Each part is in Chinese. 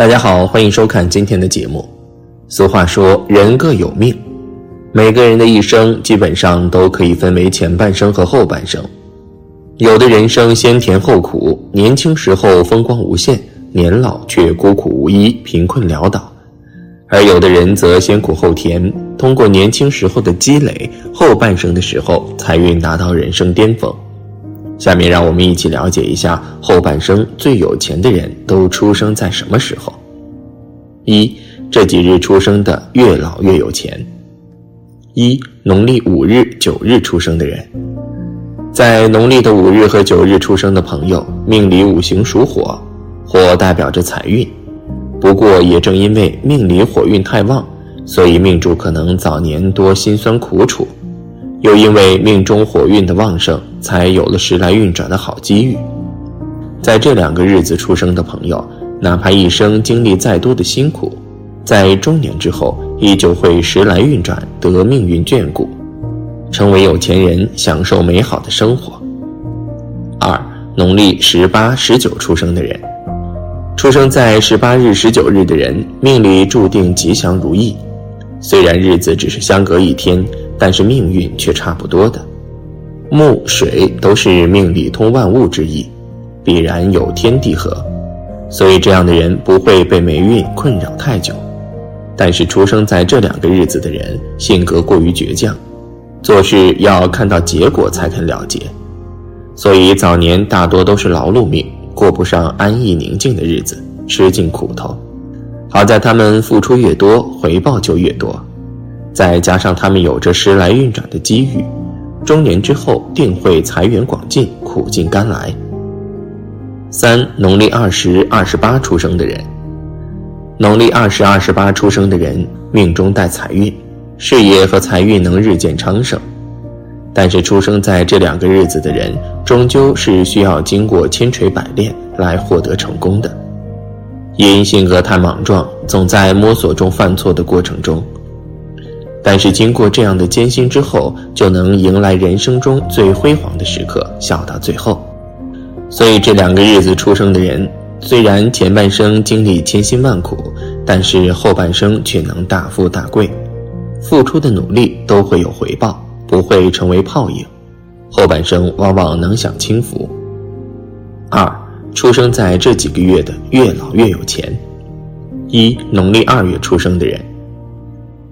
大家好，欢迎收看今天的节目。俗话说，人各有命，每个人的一生基本上都可以分为前半生和后半生。有的人生先甜后苦，年轻时候风光无限，年老却孤苦无依、贫困潦倒；而有的人则先苦后甜，通过年轻时候的积累，后半生的时候财运达到人生巅峰。下面让我们一起了解一下后半生最有钱的人都出生在什么时候。一，这几日出生的越老越有钱。一，农历五日、九日出生的人，在农历的五日和九日出生的朋友，命里五行属火，火代表着财运。不过也正因为命里火运太旺，所以命主可能早年多辛酸苦楚。又因为命中火运的旺盛，才有了时来运转的好机遇。在这两个日子出生的朋友，哪怕一生经历再多的辛苦，在中年之后依旧会时来运转，得命运眷顾，成为有钱人，享受美好的生活。二，农历十八、十九出生的人，出生在十八日、十九日的人，命里注定吉祥如意。虽然日子只是相隔一天。但是命运却差不多的，木水都是命里通万物之意，必然有天地合，所以这样的人不会被霉运困扰太久。但是出生在这两个日子的人，性格过于倔强，做事要看到结果才肯了结，所以早年大多都是劳碌命，过不上安逸宁静的日子，吃尽苦头。好在他们付出越多，回报就越多。再加上他们有着时来运转的机遇，中年之后定会财源广进，苦尽甘来。三，农历二十二、十八出生的人，农历二十二、十八出生的人命中带财运，事业和财运能日渐昌盛。但是出生在这两个日子的人，终究是需要经过千锤百炼来获得成功的，因性格太莽撞，总在摸索中犯错的过程中。但是经过这样的艰辛之后，就能迎来人生中最辉煌的时刻，笑到最后。所以这两个日子出生的人，虽然前半生经历千辛万苦，但是后半生却能大富大贵，付出的努力都会有回报，不会成为泡影。后半生往往能享清福。二，出生在这几个月的越老越有钱。一，农历二月出生的人。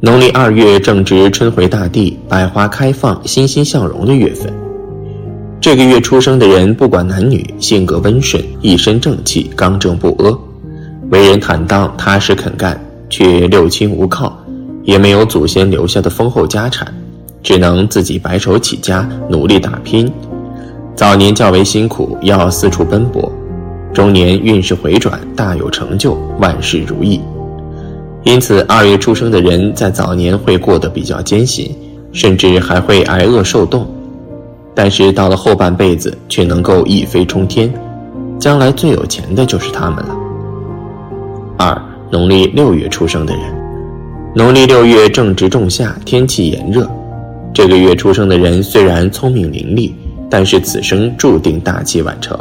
农历二月正值春回大地、百花开放、欣欣向荣的月份。这个月出生的人，不管男女，性格温顺，一身正气，刚正不阿，为人坦荡、踏实肯干，却六亲无靠，也没有祖先留下的丰厚家产，只能自己白手起家，努力打拼。早年较为辛苦，要四处奔波；中年运势回转，大有成就，万事如意。因此，二月出生的人在早年会过得比较艰辛，甚至还会挨饿受冻。但是到了后半辈子，却能够一飞冲天，将来最有钱的就是他们了。二，农历六月出生的人，农历六月正值仲夏，天气炎热。这个月出生的人虽然聪明伶俐，但是此生注定大器晚成。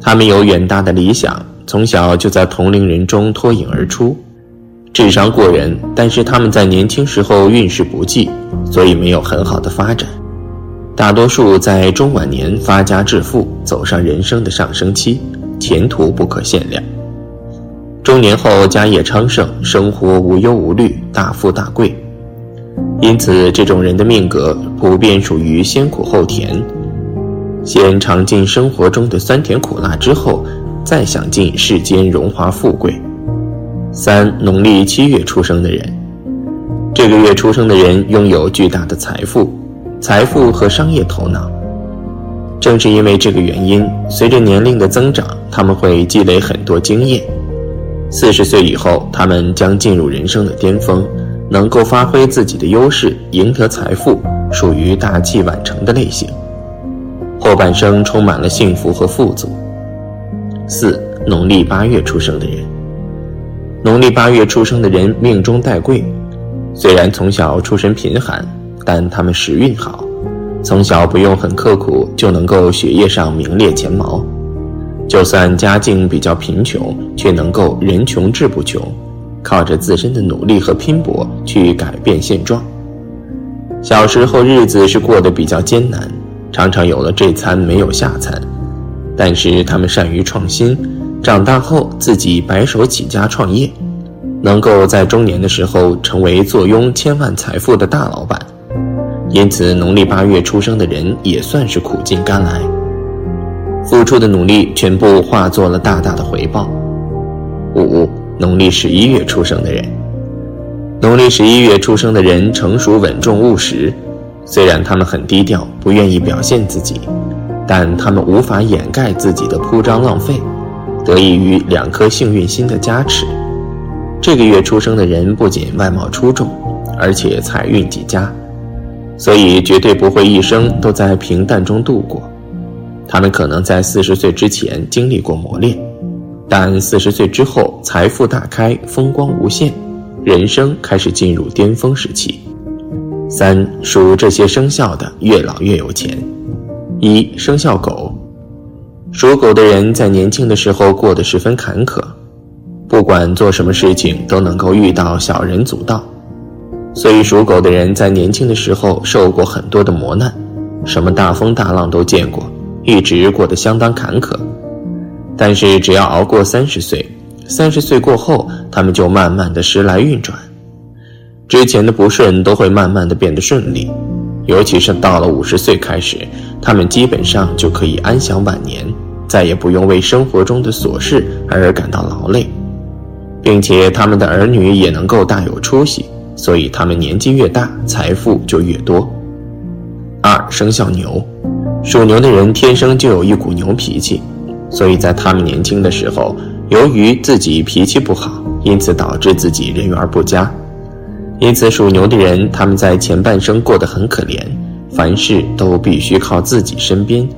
他们有远大的理想，从小就在同龄人中脱颖而出。智商过人，但是他们在年轻时候运势不济，所以没有很好的发展。大多数在中晚年发家致富，走上人生的上升期，前途不可限量。中年后家业昌盛，生活无忧无虑，大富大贵。因此，这种人的命格普遍属于先苦后甜，先尝尽生活中的酸甜苦辣之后，再享尽世间荣华富贵。三农历七月出生的人，这个月出生的人拥有巨大的财富、财富和商业头脑。正是因为这个原因，随着年龄的增长，他们会积累很多经验。四十岁以后，他们将进入人生的巅峰，能够发挥自己的优势，赢得财富，属于大器晚成的类型。后半生充满了幸福和富足。四农历八月出生的人。农历八月出生的人命中带贵，虽然从小出身贫寒，但他们时运好，从小不用很刻苦就能够学业上名列前茅。就算家境比较贫穷，却能够人穷志不穷，靠着自身的努力和拼搏去改变现状。小时候日子是过得比较艰难，常常有了这餐没有下餐，但是他们善于创新，长大后自己白手起家创业，能够在中年的时候成为坐拥千万财富的大老板。因此，农历八月出生的人也算是苦尽甘来，付出的努力全部化作了大大的回报。五，农历十一月出生的人，农历十一月出生的人成熟稳重务实，虽然他们很低调，不愿意表现自己，但他们无法掩盖自己的铺张浪费，得益于两颗幸运星的加持。这个月出生的人不仅外貌出众，而且财运极佳。所以绝对不会一生都在平淡中度过，他们可能在四十岁之前经历过磨练，但四十岁之后财富大开，风光无限，人生开始进入巅峰时期。三属这些生肖的越老越有钱。一生肖狗，属狗的人在年轻的时候过得十分坎坷，不管做什么事情都能够遇到小人阻道。所以，属狗的人在年轻的时候受过很多的磨难，什么大风大浪都见过，一直过得相当坎坷。但是，只要熬过三十岁，三十岁过后，他们就慢慢的时来运转，之前的不顺都会慢慢的变得顺利。尤其是到了五十岁开始，他们基本上就可以安享晚年，再也不用为生活中的琐事而感到劳累，并且他们的儿女也能够大有出息。所以他们年纪越大，财富就越多。二生肖牛，属牛的人天生就有一股牛脾气，所以在他们年轻的时候，由于自己脾气不好，因此导致自己人缘不佳。因此属牛的人，他们在前半生过得很可怜，凡事都必须靠自己身边，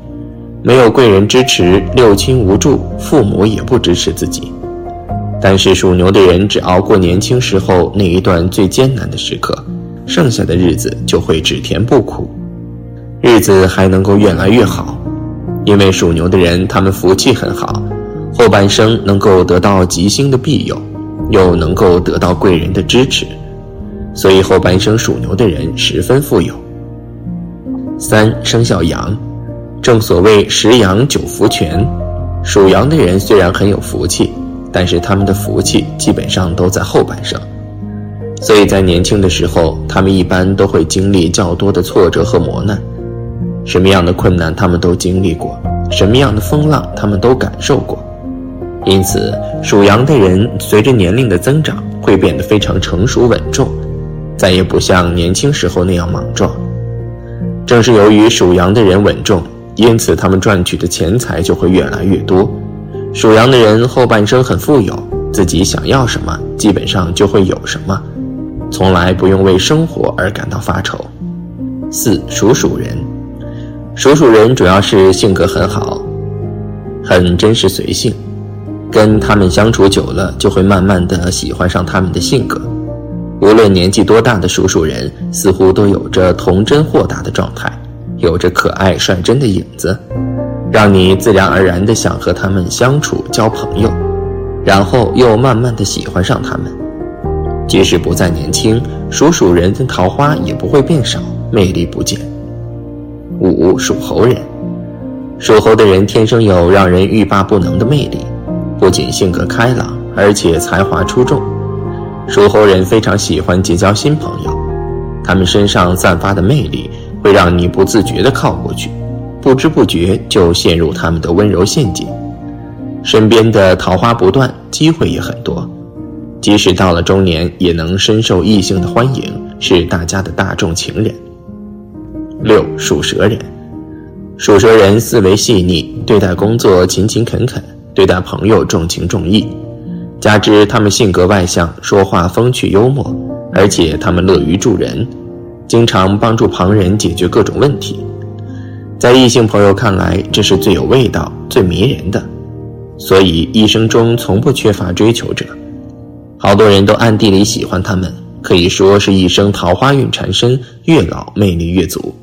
没有贵人支持，六亲无助，父母也不支持自己。但是属牛的人只熬过年轻时候那一段最艰难的时刻，剩下的日子就会只甜不苦，日子还能够越来越好。因为属牛的人他们福气很好，后半生能够得到吉星的庇佑，又能够得到贵人的支持，所以后半生属牛的人十分富有。三生肖羊，正所谓十羊九福全，属羊的人虽然很有福气。但是他们的福气基本上都在后半生，所以在年轻的时候，他们一般都会经历较多的挫折和磨难。什么样的困难他们都经历过，什么样的风浪他们都感受过。因此，属羊的人随着年龄的增长，会变得非常成熟稳重，再也不像年轻时候那样莽撞。正是由于属羊的人稳重，因此他们赚取的钱财就会越来越多。属羊的人后半生很富有，自己想要什么，基本上就会有什么，从来不用为生活而感到发愁。四属鼠人，属鼠人主要是性格很好，很真实随性，跟他们相处久了，就会慢慢的喜欢上他们的性格。无论年纪多大的属鼠人，似乎都有着童真豁达的状态，有着可爱率真的影子。让你自然而然地想和他们相处、交朋友，然后又慢慢地喜欢上他们。即使不再年轻，属鼠人的桃花也不会变少，魅力不减。五属猴人，属猴的人天生有让人欲罢不能的魅力，不仅性格开朗，而且才华出众。属猴人非常喜欢结交新朋友，他们身上散发的魅力会让你不自觉地靠过去。不知不觉就陷入他们的温柔陷阱，身边的桃花不断，机会也很多，即使到了中年，也能深受异性的欢迎，是大家的大众情人。六属蛇人，属蛇人思维细腻，对待工作勤勤恳恳，对待朋友重情重义，加之他们性格外向，说话风趣幽默，而且他们乐于助人，经常帮助旁人解决各种问题。在异性朋友看来，这是最有味道、最迷人的，所以一生中从不缺乏追求者。好多人都暗地里喜欢他们，可以说是一生桃花运缠身，越老魅力越足。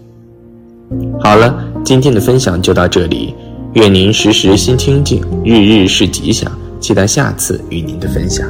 好了，今天的分享就到这里。愿您时时心清静，日日是吉祥。期待下次与您的分享。